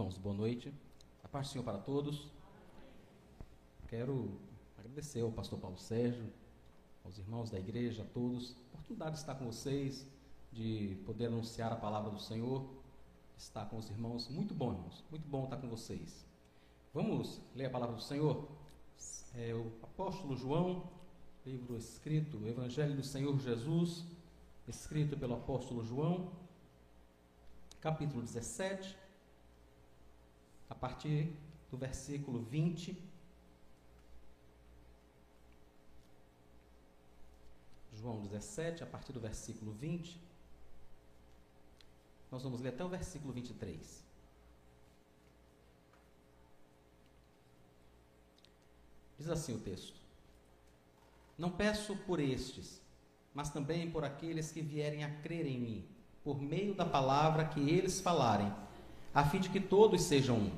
Irmãos, boa noite. A paz do Senhor para todos. Quero agradecer ao pastor Paulo Sérgio, aos irmãos da igreja, a todos, a oportunidade de estar com vocês, de poder anunciar a palavra do Senhor, estar com os irmãos. Muito bom, irmãos, muito bom estar com vocês. Vamos ler a palavra do Senhor? É o apóstolo João, livro escrito, o Evangelho do Senhor Jesus, escrito pelo apóstolo João, capítulo 17, a partir do versículo 20. João 17, a partir do versículo 20. Nós vamos ler até o versículo 23. Diz assim o texto: Não peço por estes, mas também por aqueles que vierem a crer em mim, por meio da palavra que eles falarem, a fim de que todos sejam um.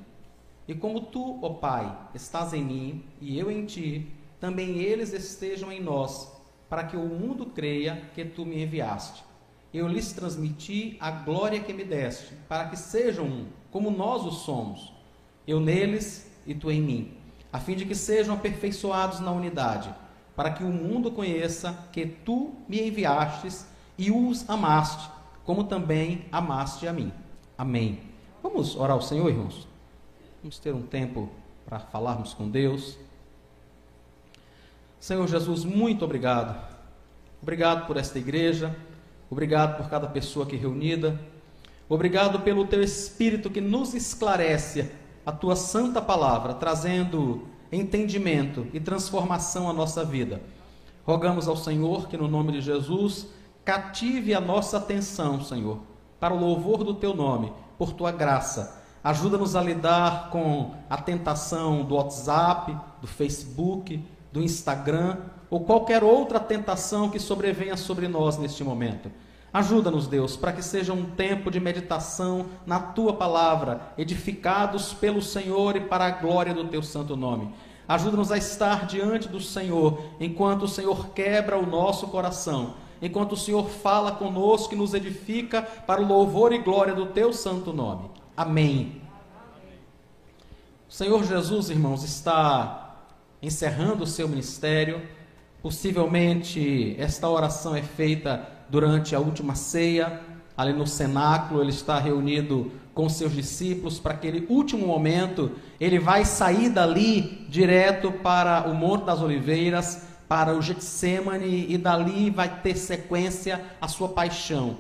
E como tu, ó Pai, estás em mim e eu em ti, também eles estejam em nós, para que o mundo creia que tu me enviaste. Eu lhes transmiti a glória que me deste, para que sejam um, como nós o somos, eu neles e tu em mim, a fim de que sejam aperfeiçoados na unidade, para que o mundo conheça que tu me enviastes e os amaste, como também amaste a mim. Amém. Vamos orar ao Senhor, irmãos? Vamos ter um tempo para falarmos com Deus. Senhor Jesus, muito obrigado. Obrigado por esta igreja. Obrigado por cada pessoa aqui reunida. Obrigado pelo teu Espírito que nos esclarece a tua santa palavra, trazendo entendimento e transformação à nossa vida. Rogamos ao Senhor que, no nome de Jesus, cative a nossa atenção, Senhor, para o louvor do teu nome, por tua graça Ajuda-nos a lidar com a tentação do WhatsApp, do Facebook, do Instagram ou qualquer outra tentação que sobrevenha sobre nós neste momento. Ajuda-nos, Deus, para que seja um tempo de meditação na tua palavra, edificados pelo Senhor e para a glória do teu santo nome. Ajuda-nos a estar diante do Senhor enquanto o Senhor quebra o nosso coração, enquanto o Senhor fala conosco e nos edifica para o louvor e glória do teu santo nome. Amém. O Senhor Jesus, irmãos, está encerrando o seu ministério. Possivelmente esta oração é feita durante a última ceia, ali no cenáculo, ele está reunido com seus discípulos para aquele último momento, ele vai sair dali direto para o Monte das Oliveiras, para o Getsemane e dali vai ter sequência a sua paixão.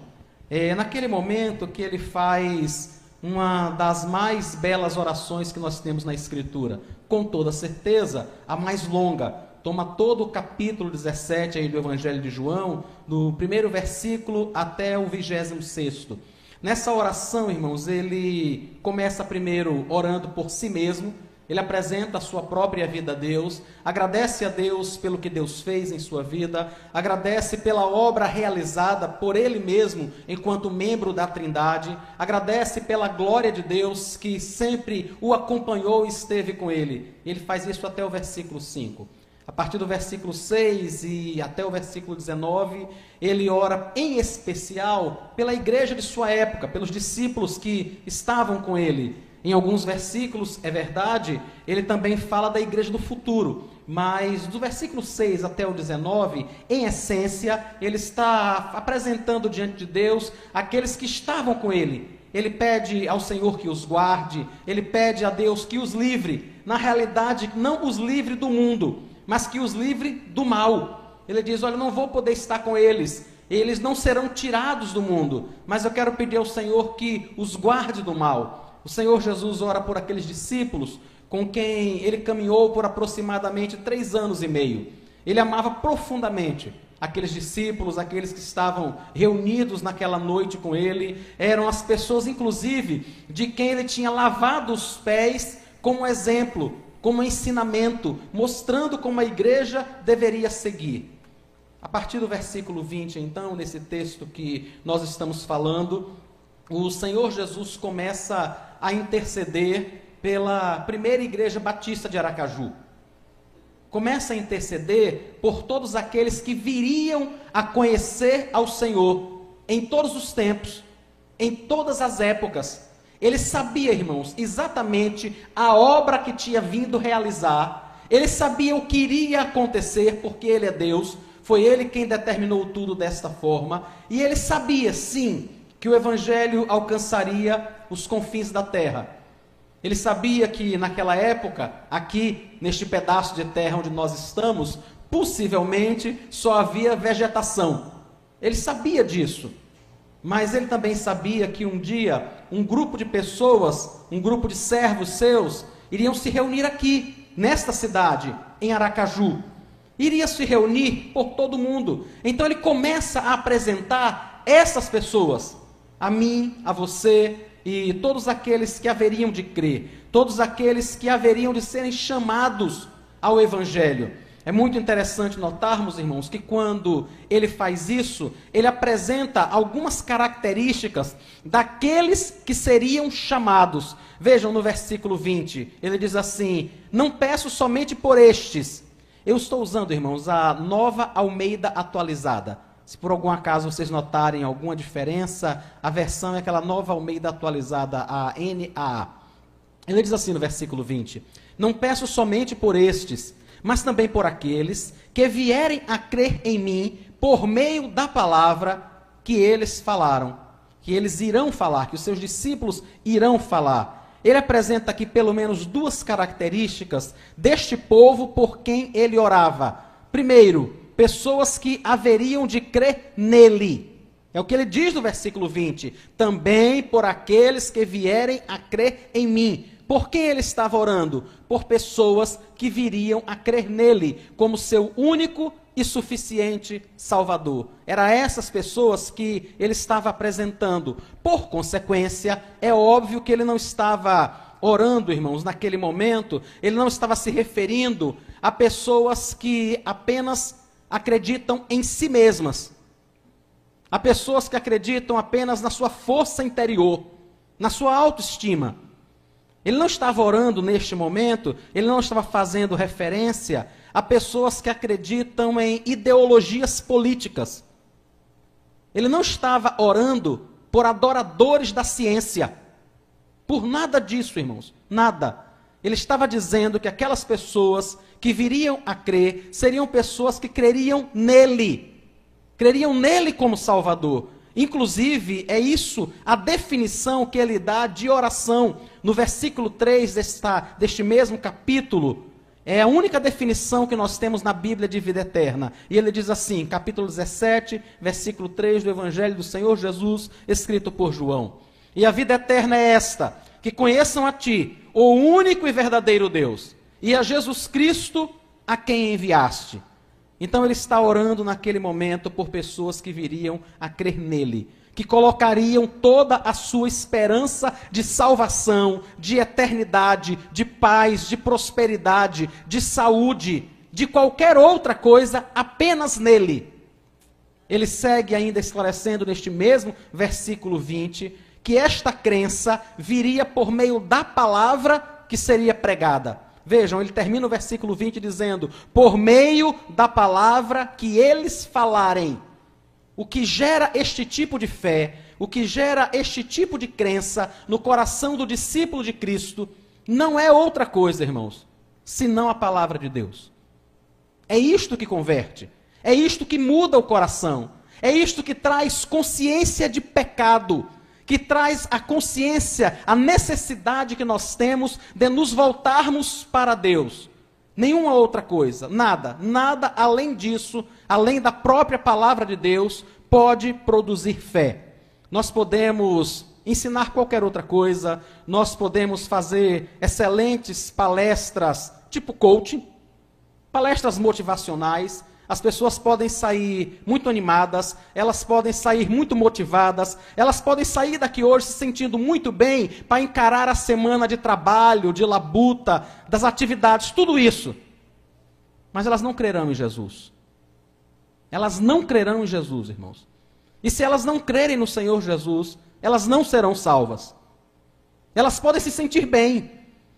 É naquele momento que ele faz uma das mais belas orações que nós temos na Escritura. Com toda certeza, a mais longa. Toma todo o capítulo 17 aí do Evangelho de João, do primeiro versículo até o vigésimo sexto. Nessa oração, irmãos, ele começa primeiro orando por si mesmo, ele apresenta a sua própria vida a Deus, agradece a Deus pelo que Deus fez em sua vida, agradece pela obra realizada por ele mesmo enquanto membro da Trindade, agradece pela glória de Deus que sempre o acompanhou e esteve com ele. Ele faz isso até o versículo 5. A partir do versículo 6 e até o versículo 19, ele ora em especial pela igreja de sua época, pelos discípulos que estavam com ele em alguns versículos, é verdade, ele também fala da igreja do futuro, mas do versículo 6 até o 19, em essência, ele está apresentando diante de Deus aqueles que estavam com ele. Ele pede ao Senhor que os guarde, ele pede a Deus que os livre, na realidade, não os livre do mundo, mas que os livre do mal. Ele diz: Olha, não vou poder estar com eles, eles não serão tirados do mundo, mas eu quero pedir ao Senhor que os guarde do mal. O Senhor Jesus ora por aqueles discípulos com quem ele caminhou por aproximadamente três anos e meio. Ele amava profundamente aqueles discípulos, aqueles que estavam reunidos naquela noite com ele, eram as pessoas, inclusive, de quem ele tinha lavado os pés como exemplo, como ensinamento, mostrando como a igreja deveria seguir. A partir do versículo 20, então, nesse texto que nós estamos falando, o Senhor Jesus começa a interceder pela primeira igreja batista de Aracaju. Começa a interceder por todos aqueles que viriam a conhecer ao Senhor em todos os tempos, em todas as épocas. Ele sabia, irmãos, exatamente a obra que tinha vindo realizar. Ele sabia o que iria acontecer, porque ele é Deus. Foi ele quem determinou tudo desta forma. E ele sabia, sim, que o evangelho alcançaria os confins da terra. Ele sabia que naquela época, aqui neste pedaço de terra onde nós estamos, possivelmente só havia vegetação. Ele sabia disso. Mas ele também sabia que um dia um grupo de pessoas, um grupo de servos seus, iriam se reunir aqui, nesta cidade, em Aracaju. Iria se reunir por todo mundo. Então ele começa a apresentar essas pessoas, a mim, a você e todos aqueles que haveriam de crer, todos aqueles que haveriam de serem chamados ao Evangelho. É muito interessante notarmos, irmãos, que quando ele faz isso, ele apresenta algumas características daqueles que seriam chamados. Vejam no versículo 20, ele diz assim: Não peço somente por estes. Eu estou usando, irmãos, a nova Almeida atualizada. Se por algum acaso vocês notarem alguma diferença, a versão é aquela nova Almeida atualizada, a NAA. Ele diz assim no versículo 20: Não peço somente por estes mas também por aqueles que vierem a crer em mim por meio da palavra que eles falaram, que eles irão falar, que os seus discípulos irão falar. Ele apresenta aqui pelo menos duas características deste povo por quem ele orava. Primeiro, pessoas que haveriam de crer nele. É o que ele diz no versículo 20: também por aqueles que vierem a crer em mim. Por quem ele estava orando? Por pessoas que viriam a crer nele como seu único e suficiente Salvador. Era essas pessoas que ele estava apresentando. Por consequência, é óbvio que ele não estava orando, irmãos, naquele momento, ele não estava se referindo a pessoas que apenas acreditam em si mesmas. A pessoas que acreditam apenas na sua força interior, na sua autoestima. Ele não estava orando neste momento, ele não estava fazendo referência a pessoas que acreditam em ideologias políticas. Ele não estava orando por adoradores da ciência. Por nada disso, irmãos, nada. Ele estava dizendo que aquelas pessoas que viriam a crer seriam pessoas que creriam nele, creriam nele como Salvador. Inclusive, é isso a definição que ele dá de oração. No versículo 3 desta, deste mesmo capítulo, é a única definição que nós temos na Bíblia de vida eterna. E ele diz assim, capítulo 17, versículo 3 do Evangelho do Senhor Jesus, escrito por João. E a vida eterna é esta: que conheçam a Ti, o único e verdadeiro Deus, e a Jesus Cristo, a quem enviaste. Então ele está orando naquele momento por pessoas que viriam a crer nele, que colocariam toda a sua esperança de salvação, de eternidade, de paz, de prosperidade, de saúde, de qualquer outra coisa apenas nele. Ele segue ainda esclarecendo neste mesmo versículo 20 que esta crença viria por meio da palavra que seria pregada. Vejam, ele termina o versículo 20 dizendo: Por meio da palavra que eles falarem. O que gera este tipo de fé, o que gera este tipo de crença no coração do discípulo de Cristo, não é outra coisa, irmãos, senão a palavra de Deus. É isto que converte, é isto que muda o coração, é isto que traz consciência de pecado, que traz a consciência, a necessidade que nós temos de nos voltarmos para Deus. Nenhuma outra coisa, nada, nada além disso, além da própria palavra de Deus, pode produzir fé. Nós podemos ensinar qualquer outra coisa, nós podemos fazer excelentes palestras, tipo coaching, palestras motivacionais, as pessoas podem sair muito animadas, elas podem sair muito motivadas, elas podem sair daqui hoje se sentindo muito bem para encarar a semana de trabalho, de labuta, das atividades, tudo isso. Mas elas não crerão em Jesus. Elas não crerão em Jesus, irmãos. E se elas não crerem no Senhor Jesus, elas não serão salvas. Elas podem se sentir bem,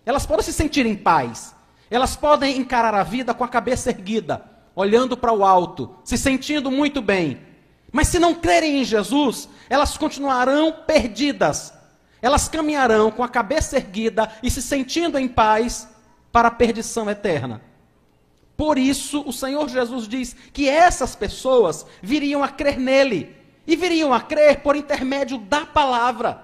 elas podem se sentir em paz, elas podem encarar a vida com a cabeça erguida olhando para o alto, se sentindo muito bem. Mas se não crerem em Jesus, elas continuarão perdidas. elas caminharão com a cabeça erguida e se sentindo em paz para a perdição eterna. Por isso, o Senhor Jesus diz que essas pessoas viriam a crer nele e viriam a crer por intermédio da palavra.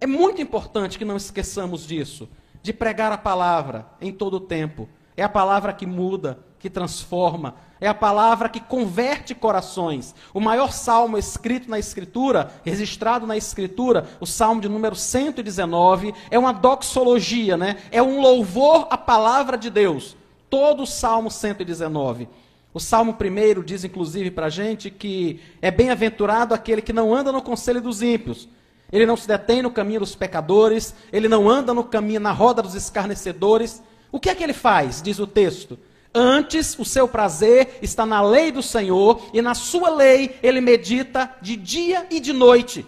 É muito importante que não esqueçamos disso, de pregar a palavra em todo o tempo. É a palavra que muda, que transforma, é a palavra que converte corações. O maior salmo escrito na Escritura, registrado na Escritura, o salmo de número 119, é uma doxologia, né? é um louvor à palavra de Deus. Todo o salmo 119. O salmo primeiro diz, inclusive, para a gente que é bem-aventurado aquele que não anda no conselho dos ímpios. Ele não se detém no caminho dos pecadores, ele não anda no caminho, na roda dos escarnecedores. O que é que ele faz? Diz o texto. Antes, o seu prazer está na lei do Senhor, e na sua lei ele medita de dia e de noite.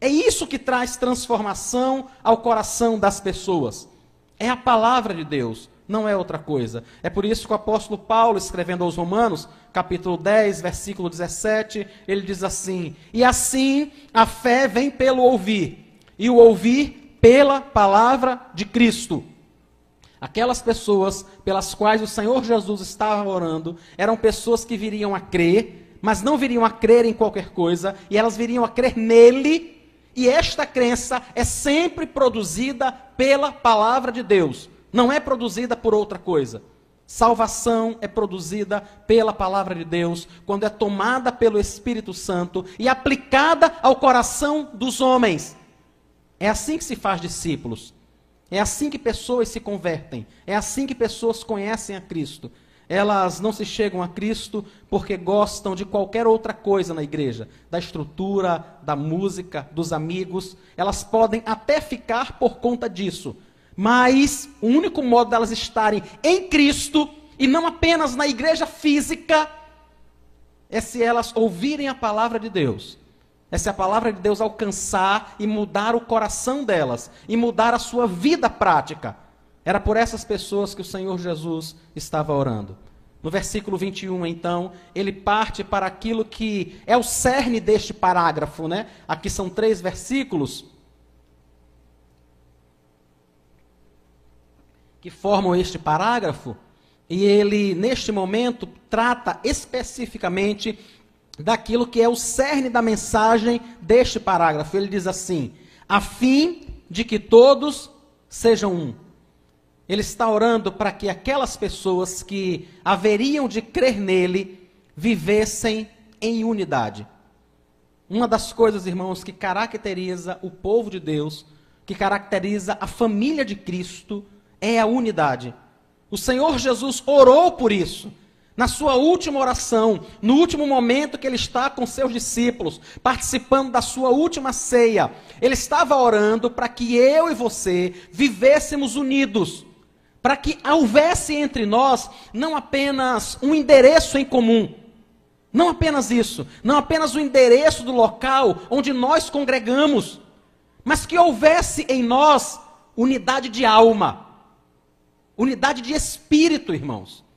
É isso que traz transformação ao coração das pessoas. É a palavra de Deus, não é outra coisa. É por isso que o apóstolo Paulo, escrevendo aos Romanos, capítulo 10, versículo 17, ele diz assim: E assim a fé vem pelo ouvir, e o ouvir pela palavra de Cristo. Aquelas pessoas pelas quais o Senhor Jesus estava orando eram pessoas que viriam a crer, mas não viriam a crer em qualquer coisa, e elas viriam a crer nele, e esta crença é sempre produzida pela palavra de Deus, não é produzida por outra coisa. Salvação é produzida pela palavra de Deus, quando é tomada pelo Espírito Santo e aplicada ao coração dos homens. É assim que se faz discípulos. É assim que pessoas se convertem. É assim que pessoas conhecem a Cristo. Elas não se chegam a Cristo porque gostam de qualquer outra coisa na igreja, da estrutura, da música, dos amigos. Elas podem até ficar por conta disso. Mas o único modo delas estarem em Cristo e não apenas na igreja física é se elas ouvirem a palavra de Deus é a palavra de Deus alcançar e mudar o coração delas e mudar a sua vida prática. Era por essas pessoas que o Senhor Jesus estava orando. No versículo 21, então, ele parte para aquilo que é o cerne deste parágrafo, né? Aqui são três versículos que formam este parágrafo, e ele, neste momento, trata especificamente daquilo que é o cerne da mensagem deste parágrafo. Ele diz assim: a fim de que todos sejam um. Ele está orando para que aquelas pessoas que haveriam de crer nele vivessem em unidade. Uma das coisas, irmãos, que caracteriza o povo de Deus, que caracteriza a família de Cristo, é a unidade. O Senhor Jesus orou por isso na sua última oração, no último momento que ele está com seus discípulos, participando da sua última ceia, ele estava orando para que eu e você vivêssemos unidos, para que houvesse entre nós não apenas um endereço em comum, não apenas isso, não apenas o endereço do local onde nós congregamos, mas que houvesse em nós unidade de alma, unidade de espírito, irmãos.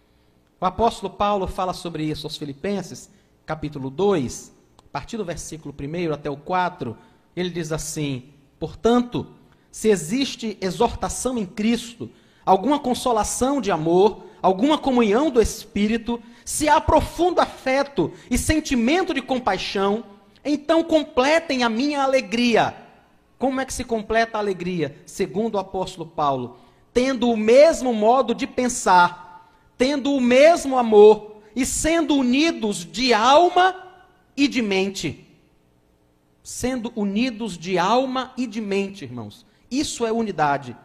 O apóstolo Paulo fala sobre isso aos Filipenses, capítulo 2, a partir do versículo 1 até o 4, ele diz assim: Portanto, se existe exortação em Cristo, alguma consolação de amor, alguma comunhão do Espírito, se há profundo afeto e sentimento de compaixão, então completem a minha alegria. Como é que se completa a alegria? Segundo o apóstolo Paulo, tendo o mesmo modo de pensar tendo o mesmo amor e sendo unidos de alma e de mente. Sendo unidos de alma e de mente, irmãos. Isso é unidade.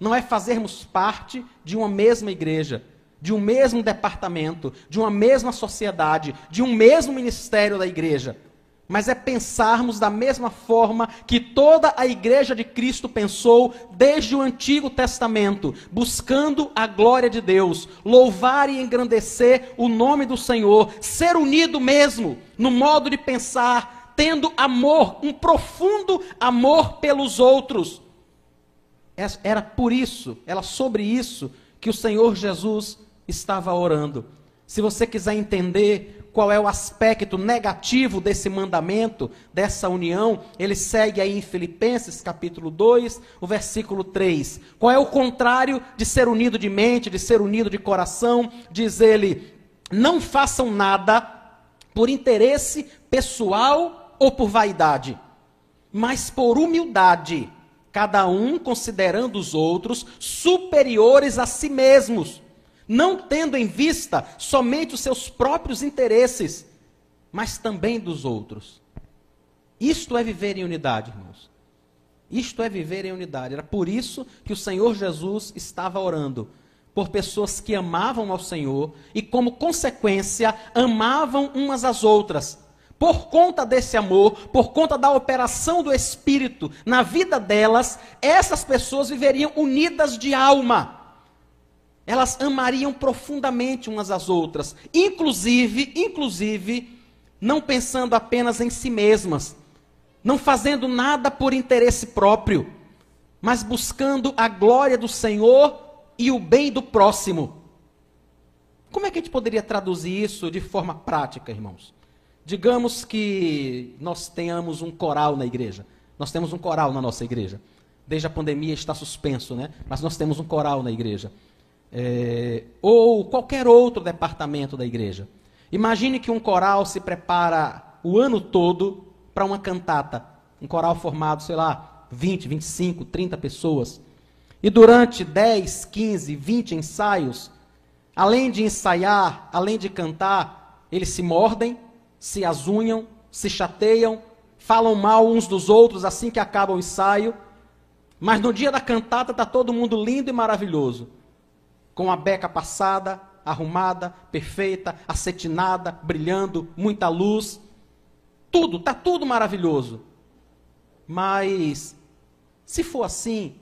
Não é fazermos parte de uma mesma igreja, de um mesmo departamento, de uma mesma sociedade, de um mesmo ministério da igreja mas é pensarmos da mesma forma que toda a igreja de Cristo pensou desde o Antigo Testamento, buscando a glória de Deus, louvar e engrandecer o nome do Senhor, ser unido mesmo no modo de pensar, tendo amor, um profundo amor pelos outros. Era por isso, era sobre isso que o Senhor Jesus estava orando. Se você quiser entender qual é o aspecto negativo desse mandamento, dessa união, ele segue aí em Filipenses capítulo 2, o versículo 3. Qual é o contrário de ser unido de mente, de ser unido de coração? Diz ele: não façam nada por interesse pessoal ou por vaidade, mas por humildade, cada um considerando os outros superiores a si mesmos não tendo em vista somente os seus próprios interesses, mas também dos outros. Isto é viver em unidade, irmãos. Isto é viver em unidade. Era por isso que o Senhor Jesus estava orando por pessoas que amavam ao Senhor e, como consequência, amavam umas às outras. Por conta desse amor, por conta da operação do Espírito na vida delas, essas pessoas viveriam unidas de alma elas amariam profundamente umas às outras, inclusive, inclusive, não pensando apenas em si mesmas, não fazendo nada por interesse próprio, mas buscando a glória do Senhor e o bem do próximo. Como é que a gente poderia traduzir isso de forma prática, irmãos? Digamos que nós tenhamos um coral na igreja. Nós temos um coral na nossa igreja. Desde a pandemia está suspenso, né? Mas nós temos um coral na igreja é, ou qualquer outro departamento da igreja. Imagine que um coral se prepara o ano todo para uma cantata. Um coral formado, sei lá, 20, 25, 30 pessoas. E durante 10, 15, 20 ensaios, além de ensaiar, além de cantar, eles se mordem, se azunham, se chateiam, falam mal uns dos outros assim que acaba o ensaio. Mas no dia da cantata está todo mundo lindo e maravilhoso com a beca passada, arrumada, perfeita, acetinada, brilhando, muita luz. Tudo, está tudo maravilhoso. Mas, se for assim,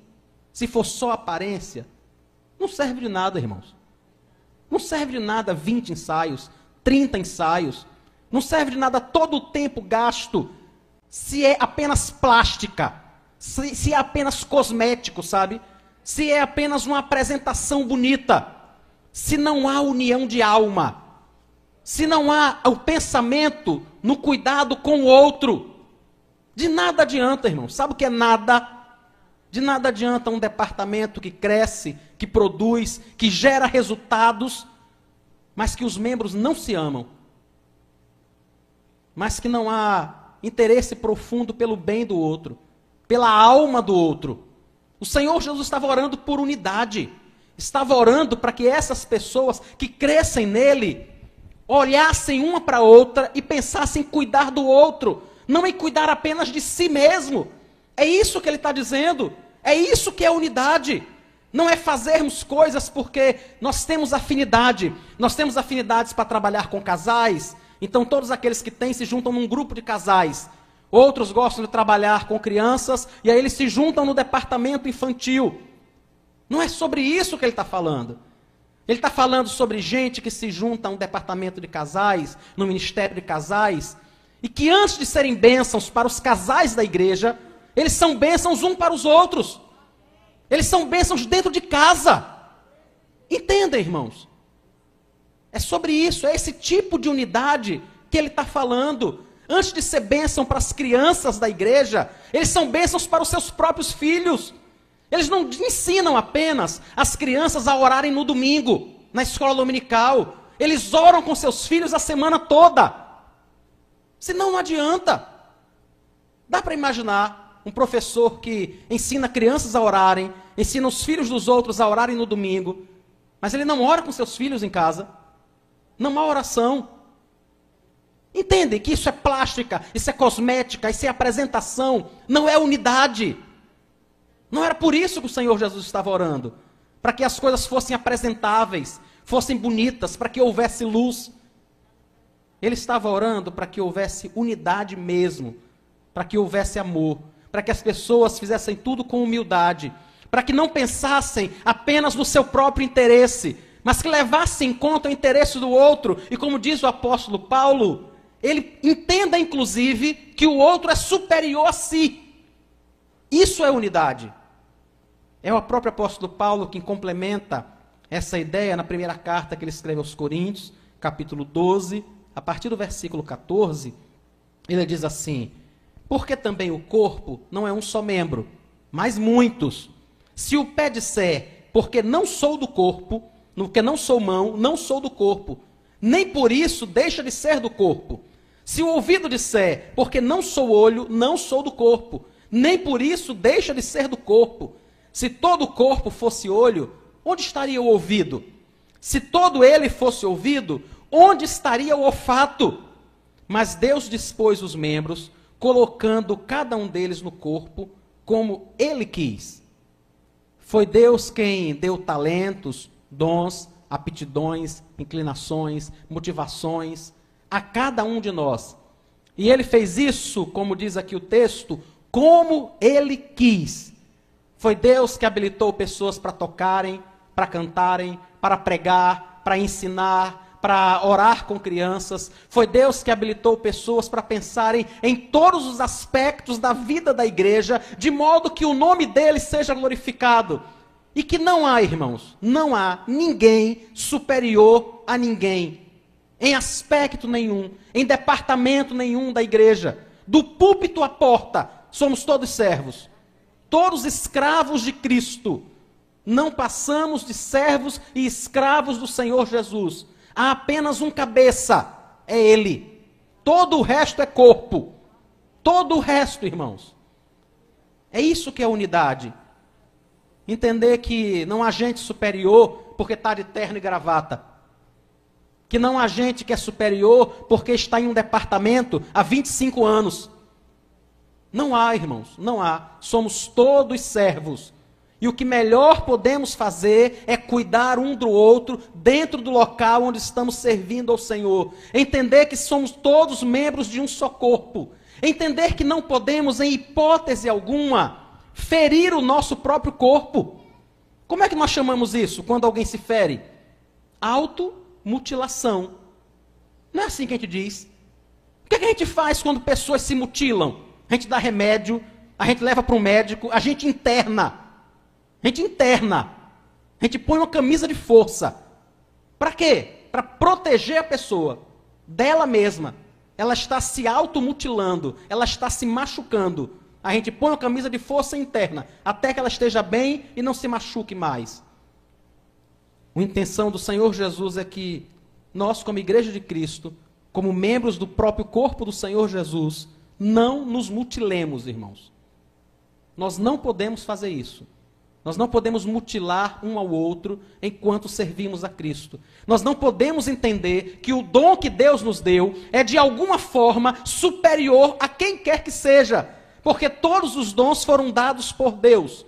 se for só aparência, não serve de nada, irmãos. Não serve de nada 20 ensaios, 30 ensaios. Não serve de nada todo o tempo gasto se é apenas plástica, se, se é apenas cosmético, sabe? Se é apenas uma apresentação bonita, se não há união de alma, se não há o pensamento no cuidado com o outro, de nada adianta, irmão. Sabe o que é nada? De nada adianta um departamento que cresce, que produz, que gera resultados, mas que os membros não se amam, mas que não há interesse profundo pelo bem do outro, pela alma do outro. O Senhor Jesus estava orando por unidade. Estava orando para que essas pessoas que crescem nele olhassem uma para outra e pensassem em cuidar do outro, não em cuidar apenas de si mesmo. É isso que ele está dizendo. É isso que é unidade. Não é fazermos coisas porque nós temos afinidade. Nós temos afinidades para trabalhar com casais. Então, todos aqueles que têm se juntam num grupo de casais. Outros gostam de trabalhar com crianças e aí eles se juntam no departamento infantil. Não é sobre isso que ele está falando. Ele está falando sobre gente que se junta a um departamento de casais, no ministério de casais, e que antes de serem bênçãos para os casais da igreja, eles são bênçãos um para os outros. Eles são bênçãos dentro de casa. Entendem, irmãos? É sobre isso, é esse tipo de unidade que ele está falando. Antes de ser bênção para as crianças da igreja, eles são bênçãos para os seus próprios filhos. Eles não ensinam apenas as crianças a orarem no domingo, na escola dominical. Eles oram com seus filhos a semana toda. Senão não adianta. Dá para imaginar um professor que ensina crianças a orarem, ensina os filhos dos outros a orarem no domingo, mas ele não ora com seus filhos em casa. Não há oração. Entendem que isso é plástica, isso é cosmética, isso é apresentação, não é unidade. Não era por isso que o Senhor Jesus estava orando para que as coisas fossem apresentáveis, fossem bonitas, para que houvesse luz. Ele estava orando para que houvesse unidade mesmo, para que houvesse amor, para que as pessoas fizessem tudo com humildade, para que não pensassem apenas no seu próprio interesse, mas que levassem em conta o interesse do outro. E como diz o apóstolo Paulo, ele entenda, inclusive, que o outro é superior a si. Isso é unidade. É o próprio apóstolo Paulo quem complementa essa ideia na primeira carta que ele escreve aos Coríntios, capítulo 12, a partir do versículo 14, ele diz assim: Porque também o corpo não é um só membro, mas muitos. Se o pé disser, porque não sou do corpo, porque não sou mão, não sou do corpo, nem por isso deixa de ser do corpo. Se o ouvido disser, porque não sou olho, não sou do corpo, nem por isso deixa de ser do corpo. Se todo o corpo fosse olho, onde estaria o ouvido? Se todo ele fosse ouvido, onde estaria o olfato? Mas Deus dispôs os membros, colocando cada um deles no corpo como ele quis. Foi Deus quem deu talentos, dons, aptidões, inclinações, motivações a cada um de nós. E ele fez isso, como diz aqui o texto, como ele quis. Foi Deus que habilitou pessoas para tocarem, para cantarem, para pregar, para ensinar, para orar com crianças, foi Deus que habilitou pessoas para pensarem em todos os aspectos da vida da igreja, de modo que o nome dele seja glorificado. E que não há, irmãos, não há ninguém superior a ninguém, em aspecto nenhum, em departamento nenhum da igreja. Do púlpito à porta, somos todos servos, todos escravos de Cristo. Não passamos de servos e escravos do Senhor Jesus há apenas um cabeça, é Ele. Todo o resto é corpo. Todo o resto, irmãos. É isso que é unidade. Entender que não há gente superior porque está de terno e gravata. Que não há gente que é superior porque está em um departamento há 25 anos. Não há, irmãos, não há. Somos todos servos e o que melhor podemos fazer é cuidar um do outro dentro do local onde estamos servindo ao Senhor. Entender que somos todos membros de um só corpo. Entender que não podemos, em hipótese alguma, ferir o nosso próprio corpo. Como é que nós chamamos isso quando alguém se fere? Automutilação. Não é assim que a gente diz. O que, é que a gente faz quando pessoas se mutilam? A gente dá remédio, a gente leva para o médico, a gente interna. A gente interna. A gente põe uma camisa de força. Para quê? Para proteger a pessoa dela mesma. Ela está se automutilando, ela está se machucando. A gente põe uma camisa de força interna até que ela esteja bem e não se machuque mais. A intenção do Senhor Jesus é que nós, como igreja de Cristo, como membros do próprio corpo do Senhor Jesus, não nos mutilemos, irmãos. Nós não podemos fazer isso. Nós não podemos mutilar um ao outro enquanto servimos a Cristo. Nós não podemos entender que o dom que Deus nos deu é de alguma forma superior a quem quer que seja, porque todos os dons foram dados por Deus.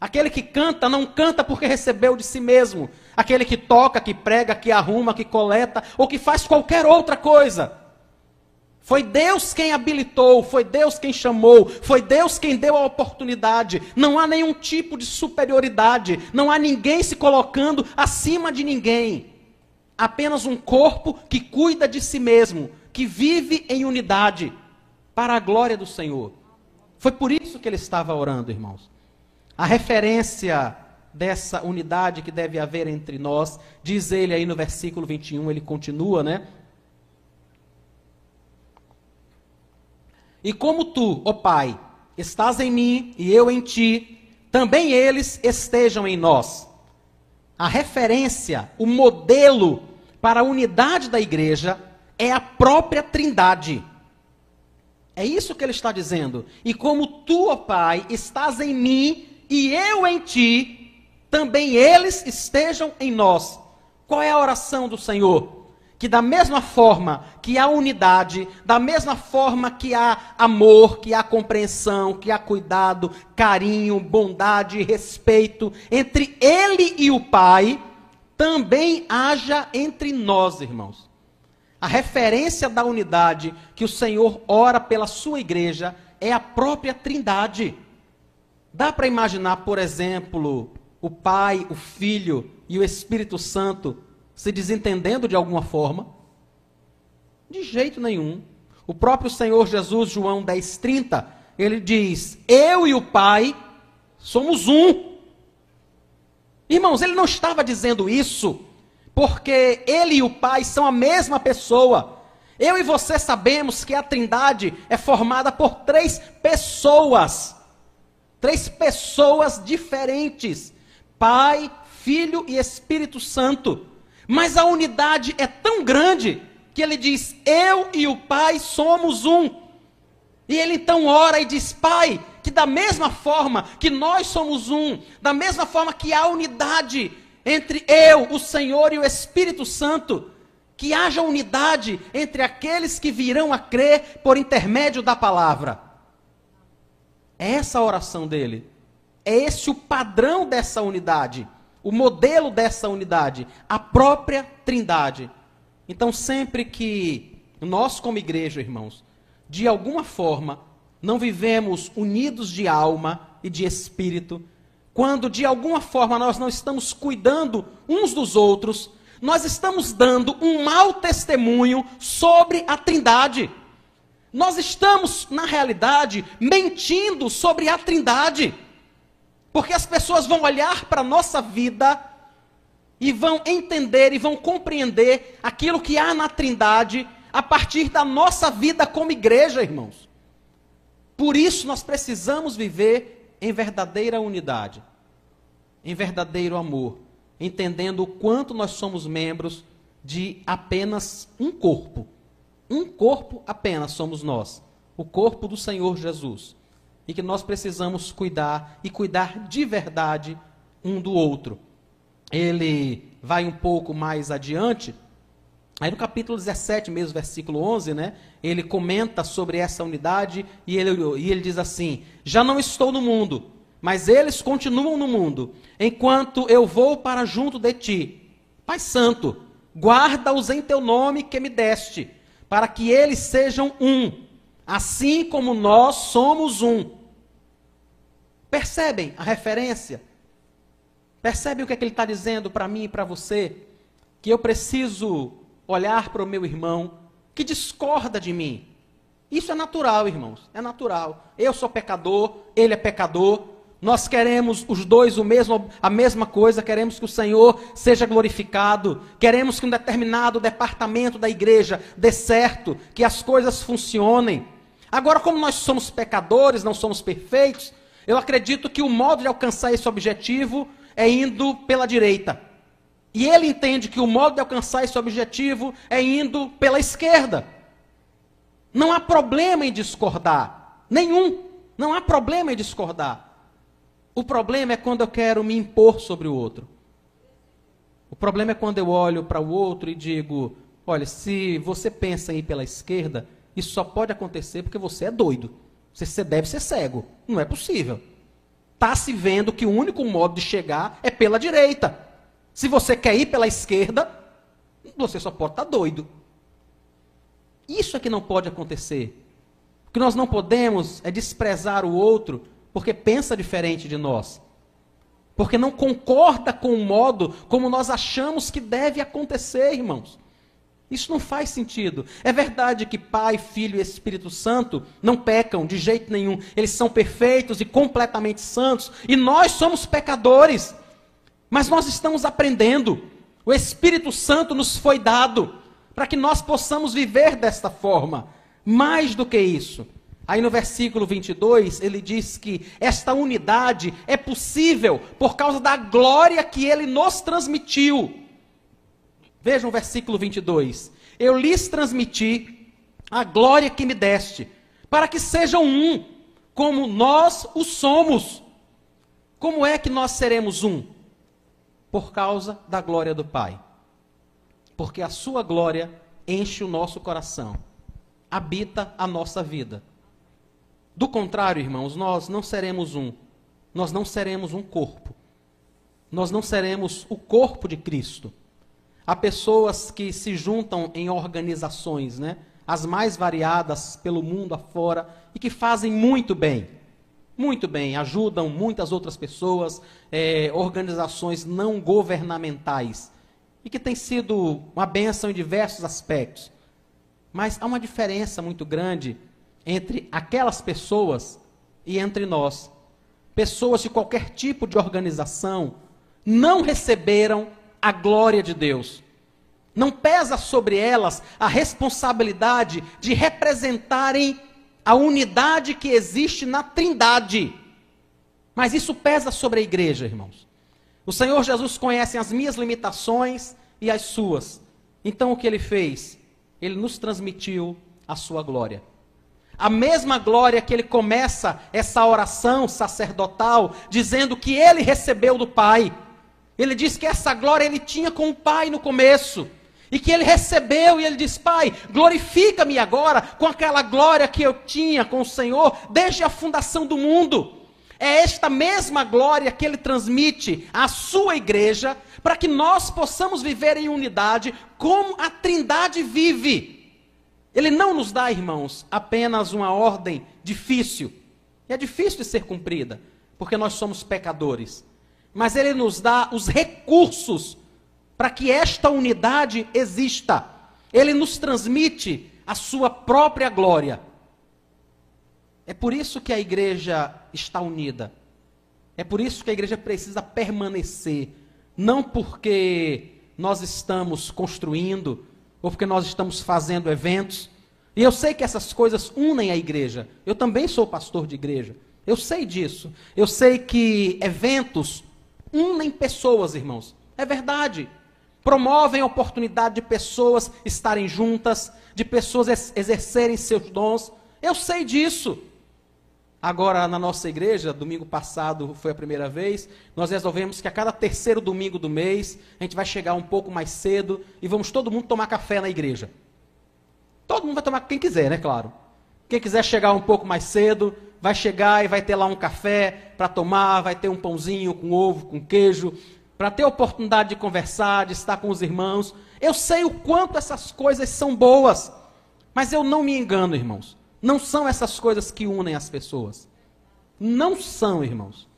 Aquele que canta não canta porque recebeu de si mesmo. Aquele que toca, que prega, que arruma, que coleta ou que faz qualquer outra coisa foi Deus quem habilitou, foi Deus quem chamou, foi Deus quem deu a oportunidade. Não há nenhum tipo de superioridade, não há ninguém se colocando acima de ninguém. Apenas um corpo que cuida de si mesmo, que vive em unidade, para a glória do Senhor. Foi por isso que ele estava orando, irmãos. A referência dessa unidade que deve haver entre nós, diz ele aí no versículo 21, ele continua, né? E como tu, ó Pai, estás em mim e eu em ti, também eles estejam em nós. A referência, o modelo para a unidade da igreja é a própria Trindade. É isso que ele está dizendo. E como tu, ó Pai, estás em mim e eu em ti, também eles estejam em nós. Qual é a oração do Senhor? que da mesma forma que há unidade, da mesma forma que há amor, que há compreensão, que há cuidado, carinho, bondade, respeito entre ele e o Pai, também haja entre nós, irmãos. A referência da unidade que o Senhor ora pela sua igreja é a própria Trindade. Dá para imaginar, por exemplo, o Pai, o Filho e o Espírito Santo se desentendendo de alguma forma? De jeito nenhum. O próprio Senhor Jesus, João 10,30, ele diz: Eu e o Pai somos um. Irmãos, ele não estava dizendo isso porque ele e o Pai são a mesma pessoa. Eu e você sabemos que a Trindade é formada por três pessoas. Três pessoas diferentes: Pai, Filho e Espírito Santo. Mas a unidade é tão grande que ele diz: Eu e o Pai somos um. E ele então ora e diz: Pai, que da mesma forma que nós somos um, da mesma forma que há unidade entre eu, o Senhor e o Espírito Santo, que haja unidade entre aqueles que virão a crer por intermédio da palavra. É essa a oração dele. É esse o padrão dessa unidade, o modelo dessa unidade, a própria Trindade. Então, sempre que nós, como igreja, irmãos, de alguma forma, não vivemos unidos de alma e de espírito, quando de alguma forma nós não estamos cuidando uns dos outros, nós estamos dando um mau testemunho sobre a Trindade. Nós estamos, na realidade, mentindo sobre a Trindade. Porque as pessoas vão olhar para a nossa vida e vão entender e vão compreender aquilo que há na Trindade a partir da nossa vida como igreja, irmãos. Por isso nós precisamos viver em verdadeira unidade, em verdadeiro amor, entendendo o quanto nós somos membros de apenas um corpo. Um corpo apenas somos nós, o corpo do Senhor Jesus. E que nós precisamos cuidar e cuidar de verdade um do outro. Ele vai um pouco mais adiante Aí no capítulo 17, mesmo versículo 11, né, ele comenta sobre essa unidade e ele, e ele diz assim: Já não estou no mundo, mas eles continuam no mundo, enquanto eu vou para junto de ti. Pai Santo, guarda-os em teu nome que me deste, para que eles sejam um, assim como nós somos um. Percebem a referência? Percebem o que, é que ele está dizendo para mim e para você? Que eu preciso olhar para o meu irmão que discorda de mim. Isso é natural, irmãos, é natural. Eu sou pecador, ele é pecador. Nós queremos os dois o mesmo, a mesma coisa, queremos que o Senhor seja glorificado, queremos que um determinado departamento da igreja dê certo, que as coisas funcionem. Agora, como nós somos pecadores, não somos perfeitos, eu acredito que o modo de alcançar esse objetivo é indo pela direita. E ele entende que o modo de alcançar esse objetivo é indo pela esquerda. Não há problema em discordar. Nenhum. Não há problema em discordar. O problema é quando eu quero me impor sobre o outro. O problema é quando eu olho para o outro e digo: olha, se você pensa em ir pela esquerda, isso só pode acontecer porque você é doido. Você deve ser cego. Não é possível. Está se vendo que o único modo de chegar é pela direita. Se você quer ir pela esquerda, você só pode estar tá doido. Isso é que não pode acontecer. O que nós não podemos é desprezar o outro porque pensa diferente de nós. Porque não concorda com o modo como nós achamos que deve acontecer, irmãos. Isso não faz sentido. É verdade que Pai, Filho e Espírito Santo não pecam de jeito nenhum. Eles são perfeitos e completamente santos. E nós somos pecadores. Mas nós estamos aprendendo. O Espírito Santo nos foi dado para que nós possamos viver desta forma. Mais do que isso. Aí no versículo 22, ele diz que esta unidade é possível por causa da glória que ele nos transmitiu. Vejam o versículo 22. Eu lhes transmiti a glória que me deste, para que sejam um, como nós o somos. Como é que nós seremos um? por causa da glória do Pai. Porque a sua glória enche o nosso coração, habita a nossa vida. Do contrário, irmãos, nós não seremos um. Nós não seremos um corpo. Nós não seremos o corpo de Cristo. Há pessoas que se juntam em organizações, né? As mais variadas pelo mundo afora e que fazem muito bem muito bem, ajudam muitas outras pessoas, é, organizações não governamentais, e que tem sido uma benção em diversos aspectos. Mas há uma diferença muito grande entre aquelas pessoas e entre nós. Pessoas de qualquer tipo de organização não receberam a glória de Deus. Não pesa sobre elas a responsabilidade de representarem a unidade que existe na Trindade. Mas isso pesa sobre a igreja, irmãos. O Senhor Jesus conhece as minhas limitações e as suas. Então o que ele fez? Ele nos transmitiu a sua glória. A mesma glória que ele começa essa oração sacerdotal, dizendo que ele recebeu do Pai. Ele diz que essa glória ele tinha com o Pai no começo. E que ele recebeu e ele diz: Pai, glorifica-me agora com aquela glória que eu tinha com o Senhor desde a fundação do mundo. É esta mesma glória que ele transmite à sua igreja, para que nós possamos viver em unidade como a Trindade vive. Ele não nos dá, irmãos, apenas uma ordem difícil. E é difícil de ser cumprida, porque nós somos pecadores. Mas ele nos dá os recursos para que esta unidade exista. Ele nos transmite a sua própria glória. É por isso que a igreja está unida. É por isso que a igreja precisa permanecer. Não porque nós estamos construindo, ou porque nós estamos fazendo eventos. E eu sei que essas coisas unem a igreja. Eu também sou pastor de igreja. Eu sei disso. Eu sei que eventos unem pessoas, irmãos. É verdade. Promovem a oportunidade de pessoas estarem juntas, de pessoas exercerem seus dons. Eu sei disso. Agora, na nossa igreja, domingo passado foi a primeira vez, nós resolvemos que a cada terceiro domingo do mês, a gente vai chegar um pouco mais cedo e vamos todo mundo tomar café na igreja. Todo mundo vai tomar, quem quiser, né, claro. Quem quiser chegar um pouco mais cedo, vai chegar e vai ter lá um café para tomar, vai ter um pãozinho com ovo, com queijo, para ter a oportunidade de conversar, de estar com os irmãos. Eu sei o quanto essas coisas são boas, mas eu não me engano, irmãos. Não são essas coisas que unem as pessoas. Não são, irmãos.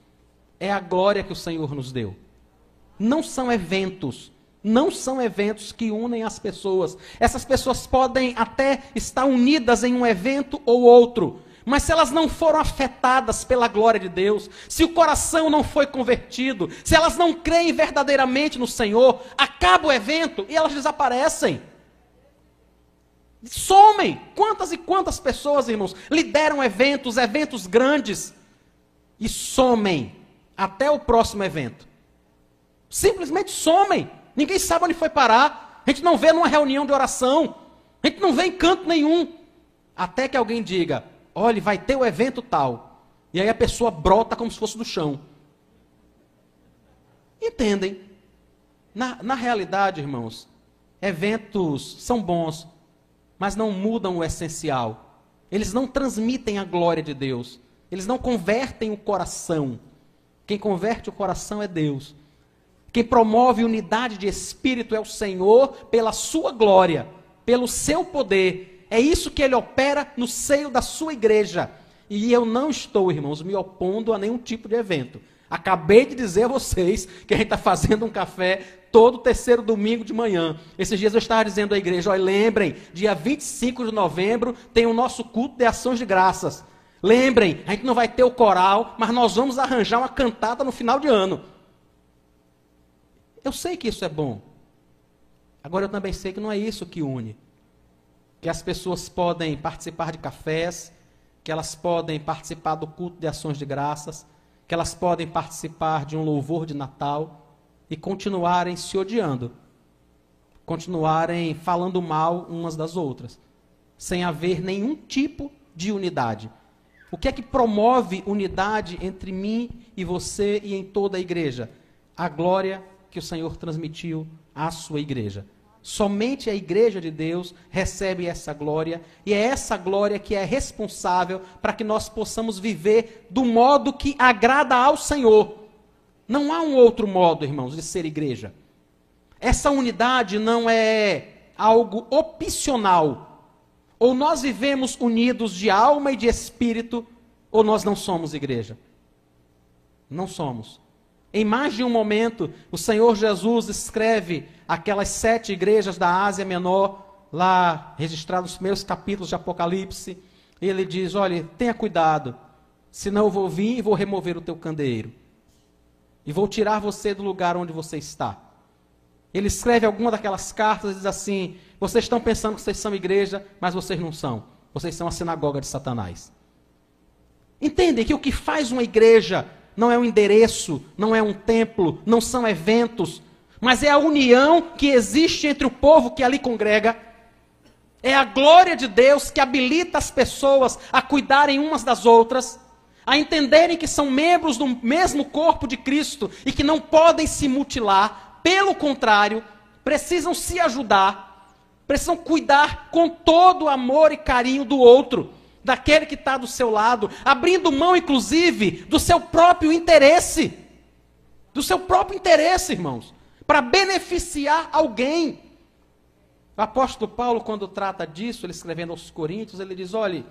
É a glória que o Senhor nos deu. Não são eventos. Não são eventos que unem as pessoas. Essas pessoas podem até estar unidas em um evento ou outro, mas se elas não foram afetadas pela glória de Deus, se o coração não foi convertido, se elas não creem verdadeiramente no Senhor, acaba o evento e elas desaparecem. Somem! Quantas e quantas pessoas, irmãos, lideram eventos, eventos grandes, e somem até o próximo evento. Simplesmente somem. Ninguém sabe onde foi parar. A gente não vê numa reunião de oração. A gente não vê em canto nenhum. Até que alguém diga: olhe, vai ter o evento tal. E aí a pessoa brota como se fosse do chão. Entendem? Na, na realidade, irmãos, eventos são bons, mas não mudam o essencial. Eles não transmitem a glória de Deus. Eles não convertem o coração. Quem converte o coração é Deus. Quem promove unidade de espírito é o Senhor pela sua glória, pelo seu poder. É isso que ele opera no seio da sua igreja. E eu não estou, irmãos, me opondo a nenhum tipo de evento. Acabei de dizer a vocês que a gente está fazendo um café todo terceiro domingo de manhã. Esses dias eu estava dizendo à igreja: olha, lembrem, dia 25 de novembro tem o nosso culto de ações de graças. Lembrem, a gente não vai ter o coral, mas nós vamos arranjar uma cantada no final de ano. Eu sei que isso é bom. Agora eu também sei que não é isso que une. Que as pessoas podem participar de cafés, que elas podem participar do culto de ações de graças, que elas podem participar de um louvor de Natal e continuarem se odiando, continuarem falando mal umas das outras, sem haver nenhum tipo de unidade. O que é que promove unidade entre mim e você e em toda a igreja? A glória que o Senhor transmitiu à sua igreja. Somente a igreja de Deus recebe essa glória, e é essa glória que é responsável para que nós possamos viver do modo que agrada ao Senhor. Não há um outro modo, irmãos, de ser igreja. Essa unidade não é algo opcional. Ou nós vivemos unidos de alma e de espírito, ou nós não somos igreja. Não somos. Em mais de um momento, o Senhor Jesus escreve aquelas sete igrejas da Ásia Menor, lá registrados nos primeiros capítulos de Apocalipse. E ele diz: Olha, tenha cuidado, senão eu vou vir e vou remover o teu candeeiro e vou tirar você do lugar onde você está. Ele escreve alguma daquelas cartas e diz assim: vocês estão pensando que vocês são igreja, mas vocês não são. Vocês são a sinagoga de Satanás. Entendem que o que faz uma igreja não é um endereço, não é um templo, não são eventos, mas é a união que existe entre o povo que ali congrega. É a glória de Deus que habilita as pessoas a cuidarem umas das outras, a entenderem que são membros do mesmo corpo de Cristo e que não podem se mutilar, pelo contrário, precisam se ajudar, precisam cuidar com todo o amor e carinho do outro, daquele que está do seu lado, abrindo mão, inclusive, do seu próprio interesse. Do seu próprio interesse, irmãos para beneficiar alguém. O apóstolo Paulo, quando trata disso, ele escrevendo aos Coríntios, ele diz: olhe,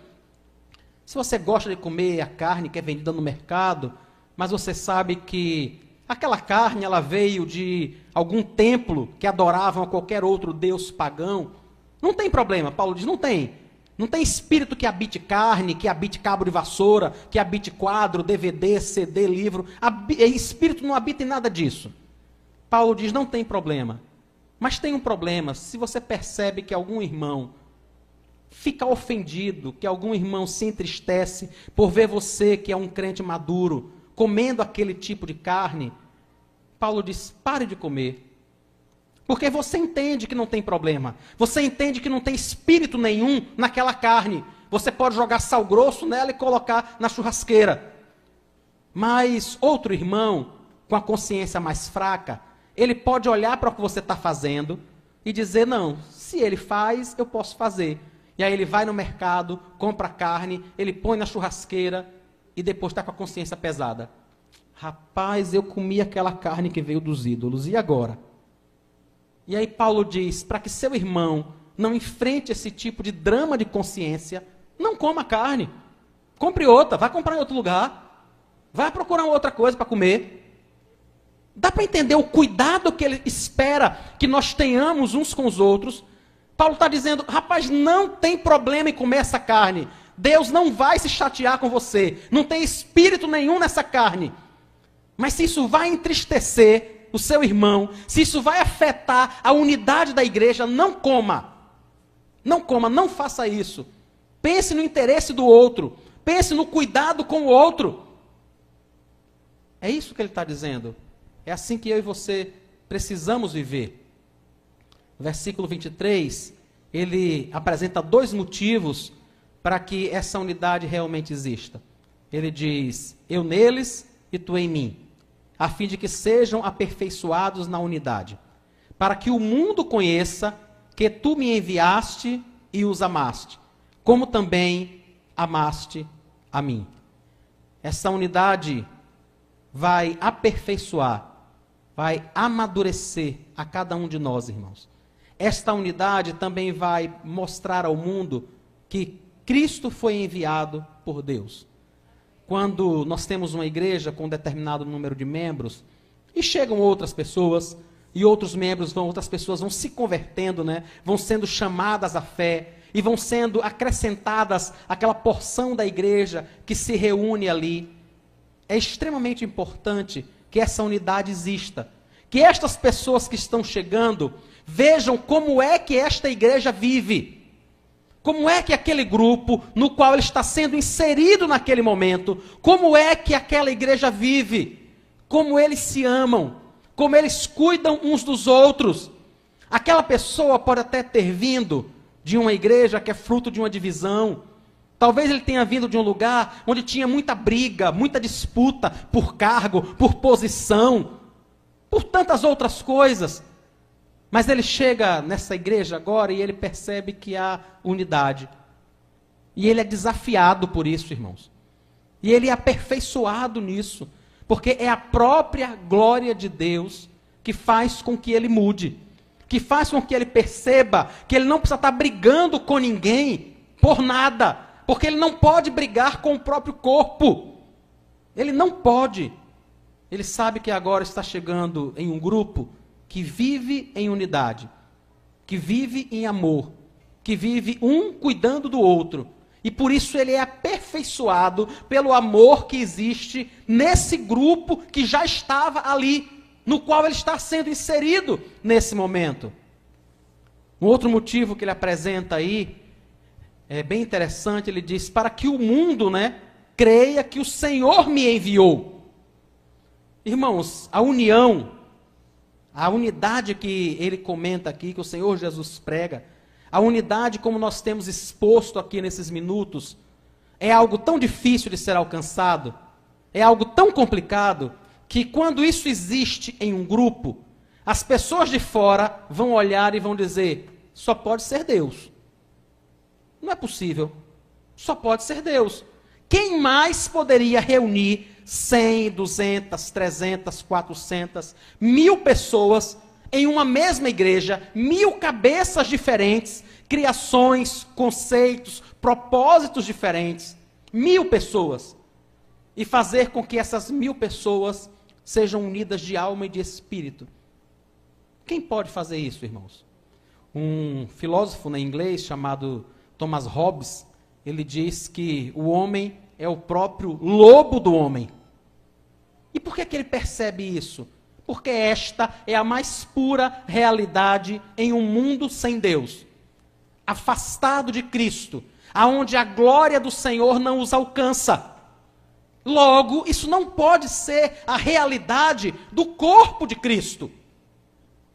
se você gosta de comer a carne que é vendida no mercado, mas você sabe que aquela carne ela veio de algum templo que adoravam a qualquer outro deus pagão, não tem problema. Paulo diz: não tem. Não tem espírito que habite carne, que habite cabo de vassoura, que habite quadro, DVD, CD, livro. Espírito não habita em nada disso. Paulo diz: não tem problema. Mas tem um problema. Se você percebe que algum irmão fica ofendido, que algum irmão se entristece por ver você, que é um crente maduro, comendo aquele tipo de carne, Paulo diz: pare de comer. Porque você entende que não tem problema. Você entende que não tem espírito nenhum naquela carne. Você pode jogar sal grosso nela e colocar na churrasqueira. Mas outro irmão, com a consciência mais fraca, ele pode olhar para o que você está fazendo e dizer: não, se ele faz, eu posso fazer. E aí ele vai no mercado, compra carne, ele põe na churrasqueira e depois está com a consciência pesada. Rapaz, eu comi aquela carne que veio dos ídolos, e agora? E aí Paulo diz: para que seu irmão não enfrente esse tipo de drama de consciência, não coma carne. Compre outra, vá comprar em outro lugar. Vai procurar outra coisa para comer. Dá para entender o cuidado que ele espera que nós tenhamos uns com os outros. Paulo está dizendo, rapaz, não tem problema em comer essa carne. Deus não vai se chatear com você. Não tem espírito nenhum nessa carne. Mas se isso vai entristecer o seu irmão, se isso vai afetar a unidade da igreja, não coma. Não coma, não faça isso. Pense no interesse do outro. Pense no cuidado com o outro. É isso que ele está dizendo. É assim que eu e você precisamos viver. Versículo 23, ele apresenta dois motivos para que essa unidade realmente exista. Ele diz: Eu neles e tu em mim, a fim de que sejam aperfeiçoados na unidade, para que o mundo conheça que tu me enviaste e os amaste, como também amaste a mim. Essa unidade vai aperfeiçoar vai amadurecer a cada um de nós, irmãos. Esta unidade também vai mostrar ao mundo que Cristo foi enviado por Deus. Quando nós temos uma igreja com um determinado número de membros e chegam outras pessoas e outros membros vão, outras pessoas vão se convertendo, né? Vão sendo chamadas à fé e vão sendo acrescentadas aquela porção da igreja que se reúne ali. É extremamente importante que essa unidade exista. Que estas pessoas que estão chegando vejam como é que esta igreja vive. Como é que aquele grupo no qual ele está sendo inserido naquele momento, como é que aquela igreja vive, como eles se amam, como eles cuidam uns dos outros. Aquela pessoa pode até ter vindo de uma igreja que é fruto de uma divisão, Talvez ele tenha vindo de um lugar onde tinha muita briga, muita disputa por cargo, por posição, por tantas outras coisas. Mas ele chega nessa igreja agora e ele percebe que há unidade. E ele é desafiado por isso, irmãos. E ele é aperfeiçoado nisso. Porque é a própria glória de Deus que faz com que ele mude. Que faz com que ele perceba que ele não precisa estar brigando com ninguém por nada porque ele não pode brigar com o próprio corpo. Ele não pode. Ele sabe que agora está chegando em um grupo que vive em unidade, que vive em amor, que vive um cuidando do outro. E por isso ele é aperfeiçoado pelo amor que existe nesse grupo que já estava ali, no qual ele está sendo inserido nesse momento. Um outro motivo que ele apresenta aí é bem interessante, ele diz: para que o mundo, né, creia que o Senhor me enviou. Irmãos, a união, a unidade que ele comenta aqui, que o Senhor Jesus prega, a unidade como nós temos exposto aqui nesses minutos, é algo tão difícil de ser alcançado, é algo tão complicado, que quando isso existe em um grupo, as pessoas de fora vão olhar e vão dizer: só pode ser Deus. Não é possível. Só pode ser Deus. Quem mais poderia reunir 100, 200, 300, 400, mil pessoas em uma mesma igreja, mil cabeças diferentes, criações, conceitos, propósitos diferentes, mil pessoas, e fazer com que essas mil pessoas sejam unidas de alma e de espírito? Quem pode fazer isso, irmãos? Um filósofo na inglês chamado Thomas Hobbes, ele diz que o homem é o próprio lobo do homem. E por que, que ele percebe isso? Porque esta é a mais pura realidade em um mundo sem Deus. Afastado de Cristo, aonde a glória do Senhor não os alcança. Logo, isso não pode ser a realidade do corpo de Cristo.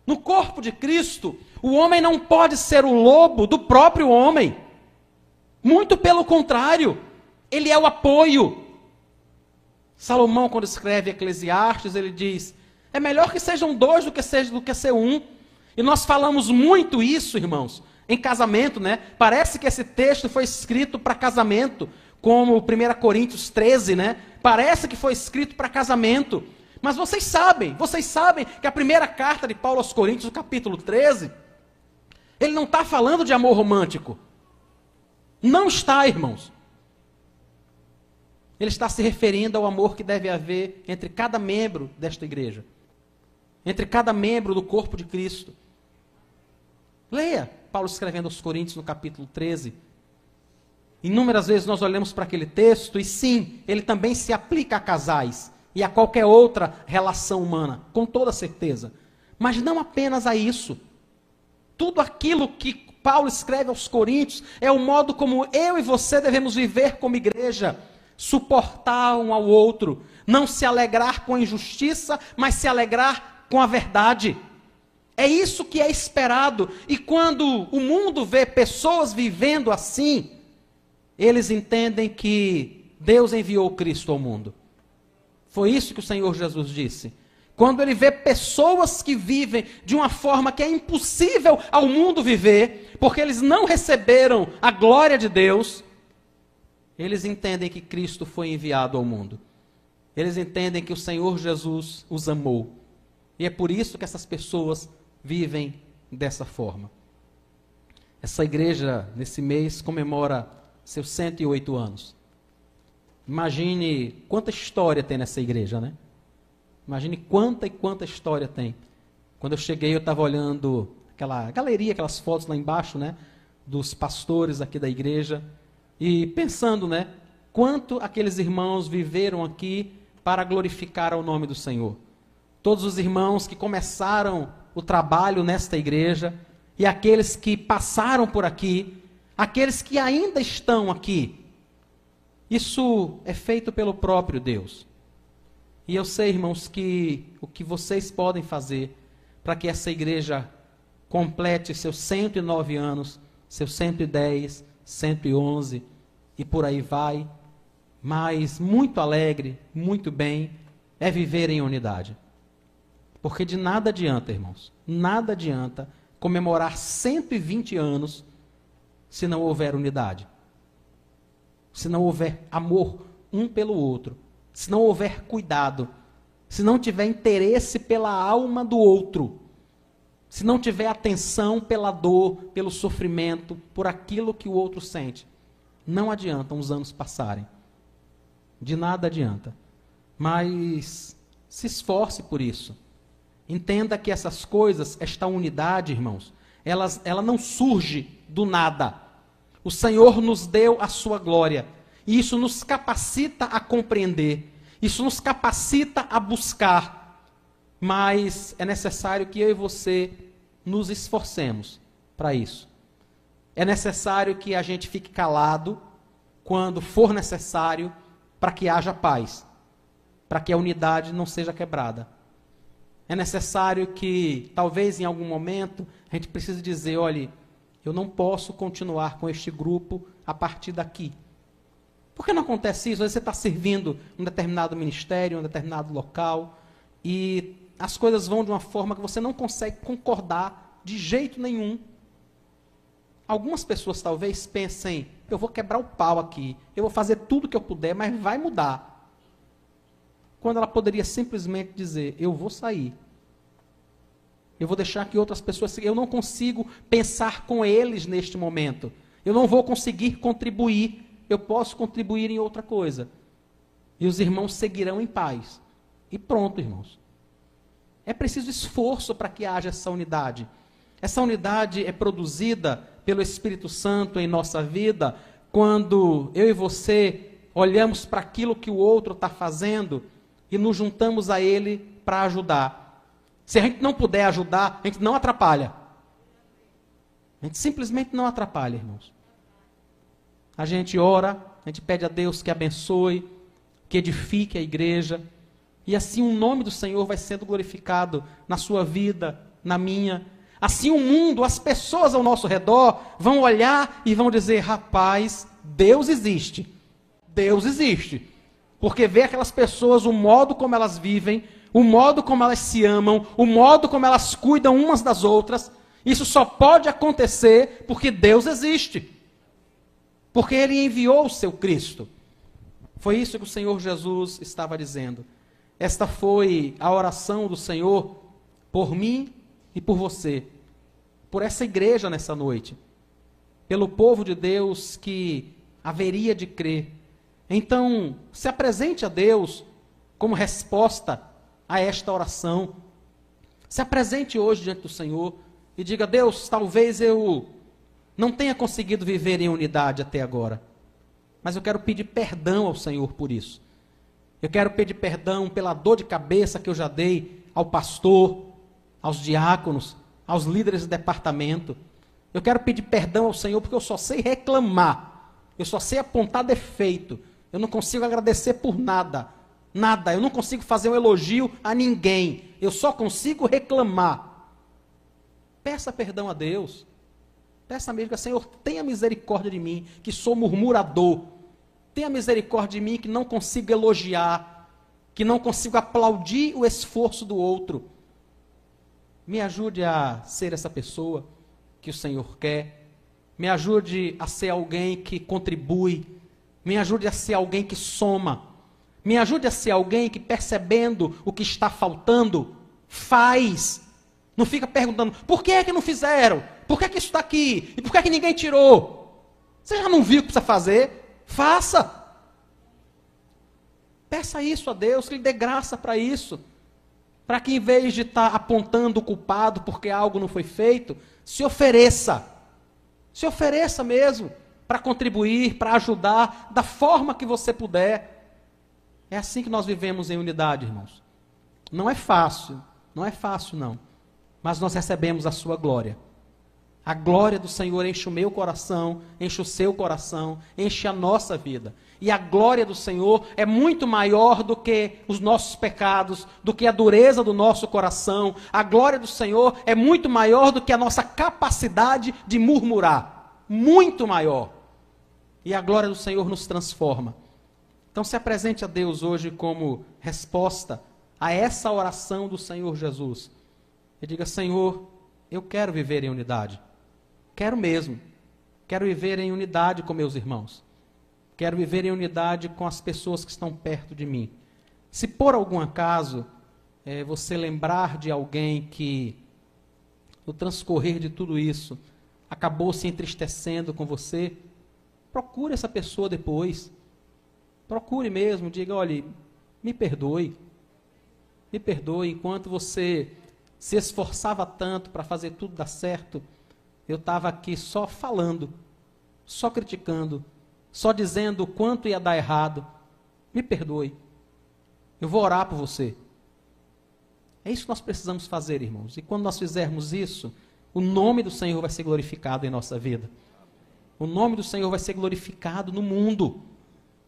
No corpo de Cristo, o homem não pode ser o lobo do próprio homem. Muito pelo contrário, ele é o apoio. Salomão, quando escreve Eclesiastes, ele diz: é melhor que sejam dois do que, seja, do que ser um. E nós falamos muito isso, irmãos, em casamento, né? Parece que esse texto foi escrito para casamento, como 1 Coríntios 13, né? Parece que foi escrito para casamento. Mas vocês sabem, vocês sabem que a primeira carta de Paulo aos Coríntios, capítulo 13, ele não está falando de amor romântico. Não está, irmãos. Ele está se referindo ao amor que deve haver entre cada membro desta igreja, entre cada membro do corpo de Cristo. Leia Paulo escrevendo aos Coríntios no capítulo 13. Inúmeras vezes nós olhamos para aquele texto e sim, ele também se aplica a casais e a qualquer outra relação humana, com toda certeza. Mas não apenas a isso. Tudo aquilo que Paulo escreve aos Coríntios é o modo como eu e você devemos viver como igreja, suportar um ao outro, não se alegrar com a injustiça, mas se alegrar com a verdade. É isso que é esperado. E quando o mundo vê pessoas vivendo assim, eles entendem que Deus enviou Cristo ao mundo. Foi isso que o Senhor Jesus disse. Quando ele vê pessoas que vivem de uma forma que é impossível ao mundo viver, porque eles não receberam a glória de Deus, eles entendem que Cristo foi enviado ao mundo. Eles entendem que o Senhor Jesus os amou. E é por isso que essas pessoas vivem dessa forma. Essa igreja, nesse mês, comemora seus 108 anos. Imagine quanta história tem nessa igreja, né? Imagine quanta e quanta história tem. Quando eu cheguei, eu estava olhando aquela galeria, aquelas fotos lá embaixo, né? Dos pastores aqui da igreja. E pensando, né? Quanto aqueles irmãos viveram aqui para glorificar o nome do Senhor. Todos os irmãos que começaram o trabalho nesta igreja e aqueles que passaram por aqui, aqueles que ainda estão aqui. Isso é feito pelo próprio Deus. E eu sei, irmãos, que o que vocês podem fazer para que essa igreja complete seus 109 anos, seus 110, 111 e por aí vai, mas muito alegre, muito bem, é viver em unidade. Porque de nada adianta, irmãos, nada adianta comemorar 120 anos se não houver unidade. Se não houver amor um pelo outro se não houver cuidado, se não tiver interesse pela alma do outro, se não tiver atenção pela dor, pelo sofrimento, por aquilo que o outro sente, não adianta os anos passarem. De nada adianta. Mas se esforce por isso. Entenda que essas coisas, esta unidade, irmãos, elas, ela não surge do nada. O Senhor nos deu a sua glória e isso nos capacita a compreender, isso nos capacita a buscar. mas é necessário que eu e você nos esforcemos para isso. É necessário que a gente fique calado quando for necessário para que haja paz, para que a unidade não seja quebrada. É necessário que, talvez em algum momento, a gente precise dizer: olhe, eu não posso continuar com este grupo a partir daqui. Por que não acontece isso? Às vezes você está servindo um determinado ministério, um determinado local, e as coisas vão de uma forma que você não consegue concordar de jeito nenhum. Algumas pessoas talvez pensem, eu vou quebrar o pau aqui, eu vou fazer tudo que eu puder, mas vai mudar. Quando ela poderia simplesmente dizer, eu vou sair. Eu vou deixar que outras pessoas. Eu não consigo pensar com eles neste momento. Eu não vou conseguir contribuir. Eu posso contribuir em outra coisa. E os irmãos seguirão em paz. E pronto, irmãos. É preciso esforço para que haja essa unidade. Essa unidade é produzida pelo Espírito Santo em nossa vida quando eu e você olhamos para aquilo que o outro está fazendo e nos juntamos a ele para ajudar. Se a gente não puder ajudar, a gente não atrapalha. A gente simplesmente não atrapalha, irmãos. A gente ora, a gente pede a Deus que abençoe, que edifique a igreja, e assim o nome do Senhor vai sendo glorificado na sua vida, na minha. Assim o mundo, as pessoas ao nosso redor vão olhar e vão dizer: rapaz, Deus existe. Deus existe. Porque vê aquelas pessoas, o modo como elas vivem, o modo como elas se amam, o modo como elas cuidam umas das outras. Isso só pode acontecer porque Deus existe. Porque Ele enviou o seu Cristo. Foi isso que o Senhor Jesus estava dizendo. Esta foi a oração do Senhor por mim e por você, por essa igreja nessa noite, pelo povo de Deus que haveria de crer. Então, se apresente a Deus como resposta a esta oração. Se apresente hoje diante do Senhor e diga: Deus, talvez eu não tenha conseguido viver em unidade até agora, mas eu quero pedir perdão ao Senhor por isso. Eu quero pedir perdão pela dor de cabeça que eu já dei ao pastor, aos diáconos, aos líderes do departamento. Eu quero pedir perdão ao Senhor porque eu só sei reclamar. Eu só sei apontar defeito. Eu não consigo agradecer por nada. Nada. Eu não consigo fazer um elogio a ninguém. Eu só consigo reclamar. Peça perdão a Deus. Peça mesmo, Senhor, tenha misericórdia de mim, que sou murmurador. Tenha misericórdia de mim que não consigo elogiar, que não consigo aplaudir o esforço do outro. Me ajude a ser essa pessoa que o Senhor quer. Me ajude a ser alguém que contribui. Me ajude a ser alguém que soma. Me ajude a ser alguém que, percebendo o que está faltando, faz. Não fica perguntando, por que é que não fizeram? Por que, é que isso está aqui? E por que, é que ninguém tirou? Você já não viu o que precisa fazer? Faça. Peça isso a Deus, que Ele dê graça para isso. Para que, em vez de estar tá apontando o culpado porque algo não foi feito, se ofereça. Se ofereça mesmo para contribuir, para ajudar, da forma que você puder. É assim que nós vivemos em unidade, irmãos. Não é fácil, não é fácil, não. Mas nós recebemos a sua glória. A glória do Senhor enche o meu coração, enche o seu coração, enche a nossa vida. E a glória do Senhor é muito maior do que os nossos pecados, do que a dureza do nosso coração. A glória do Senhor é muito maior do que a nossa capacidade de murmurar. Muito maior. E a glória do Senhor nos transforma. Então se apresente a Deus hoje como resposta a essa oração do Senhor Jesus. E diga: Senhor, eu quero viver em unidade. Quero mesmo. Quero viver em unidade com meus irmãos. Quero viver em unidade com as pessoas que estão perto de mim. Se por algum acaso é, você lembrar de alguém que, no transcorrer de tudo isso, acabou se entristecendo com você, procure essa pessoa depois. Procure mesmo, diga: olhe, me perdoe. Me perdoe enquanto você se esforçava tanto para fazer tudo dar certo eu estava aqui só falando, só criticando, só dizendo o quanto ia dar errado. Me perdoe. Eu vou orar por você. É isso que nós precisamos fazer, irmãos. E quando nós fizermos isso, o nome do Senhor vai ser glorificado em nossa vida. O nome do Senhor vai ser glorificado no mundo.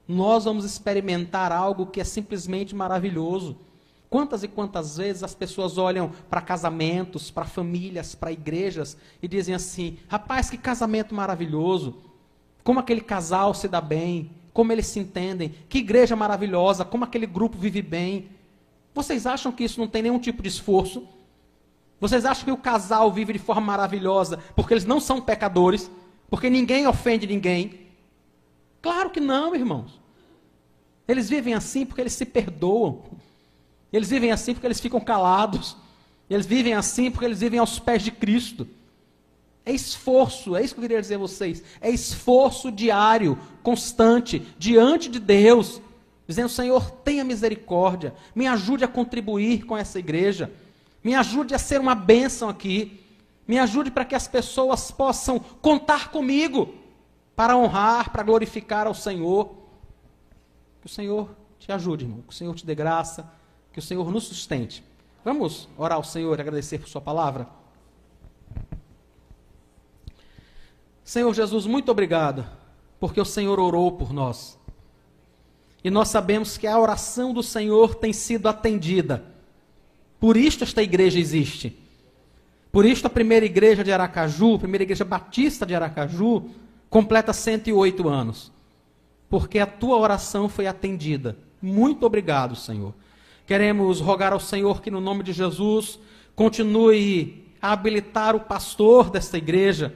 Nós vamos experimentar algo que é simplesmente maravilhoso. Quantas e quantas vezes as pessoas olham para casamentos, para famílias, para igrejas e dizem assim: rapaz, que casamento maravilhoso, como aquele casal se dá bem, como eles se entendem, que igreja maravilhosa, como aquele grupo vive bem. Vocês acham que isso não tem nenhum tipo de esforço? Vocês acham que o casal vive de forma maravilhosa porque eles não são pecadores? Porque ninguém ofende ninguém? Claro que não, irmãos. Eles vivem assim porque eles se perdoam. Eles vivem assim porque eles ficam calados. Eles vivem assim porque eles vivem aos pés de Cristo. É esforço, é isso que eu queria dizer a vocês. É esforço diário, constante, diante de Deus, dizendo: Senhor, tenha misericórdia, me ajude a contribuir com essa igreja, me ajude a ser uma bênção aqui, me ajude para que as pessoas possam contar comigo para honrar, para glorificar ao Senhor. Que o Senhor te ajude, irmão, que o Senhor te dê graça, que o Senhor nos sustente. Vamos orar ao Senhor e agradecer por Sua palavra? Senhor Jesus, muito obrigado, porque o Senhor orou por nós. E nós sabemos que a oração do Senhor tem sido atendida. Por isto esta igreja existe. Por isto a primeira igreja de Aracaju, a primeira igreja batista de Aracaju, completa 108 anos. Porque a tua oração foi atendida. Muito obrigado, Senhor. Queremos rogar ao Senhor que, no nome de Jesus, continue a habilitar o pastor desta igreja,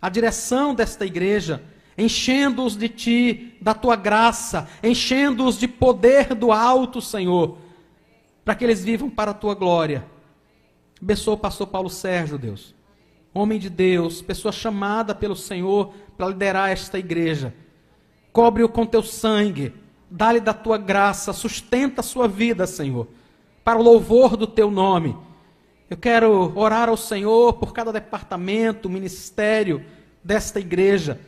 a direção desta igreja, enchendo-os de ti, da tua graça, enchendo-os de poder do alto, Senhor, para que eles vivam para a tua glória. Abençoa o pastor Paulo Sérgio, Deus. Homem de Deus, pessoa chamada pelo Senhor para liderar esta igreja. Cobre-o com teu sangue, dá-lhe da tua graça, sustenta a sua vida, Senhor, para o louvor do teu nome. Eu quero orar ao Senhor por cada departamento, ministério desta igreja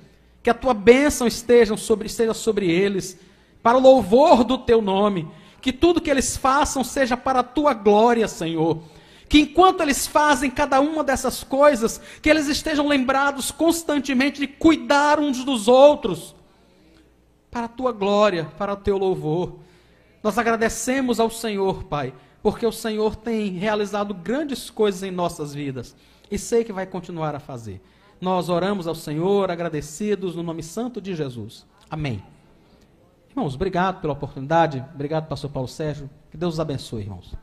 que a tua bênção esteja sobre, esteja sobre eles, para o louvor do teu nome. Que tudo que eles façam seja para a tua glória, Senhor. Que enquanto eles fazem cada uma dessas coisas, que eles estejam lembrados constantemente de cuidar uns dos outros, para a tua glória, para o teu louvor. Nós agradecemos ao Senhor, Pai, porque o Senhor tem realizado grandes coisas em nossas vidas e sei que vai continuar a fazer. Nós oramos ao Senhor agradecidos no nome santo de Jesus. Amém. Irmãos, obrigado pela oportunidade. Obrigado, pastor Paulo Sérgio. Que Deus os abençoe, irmãos.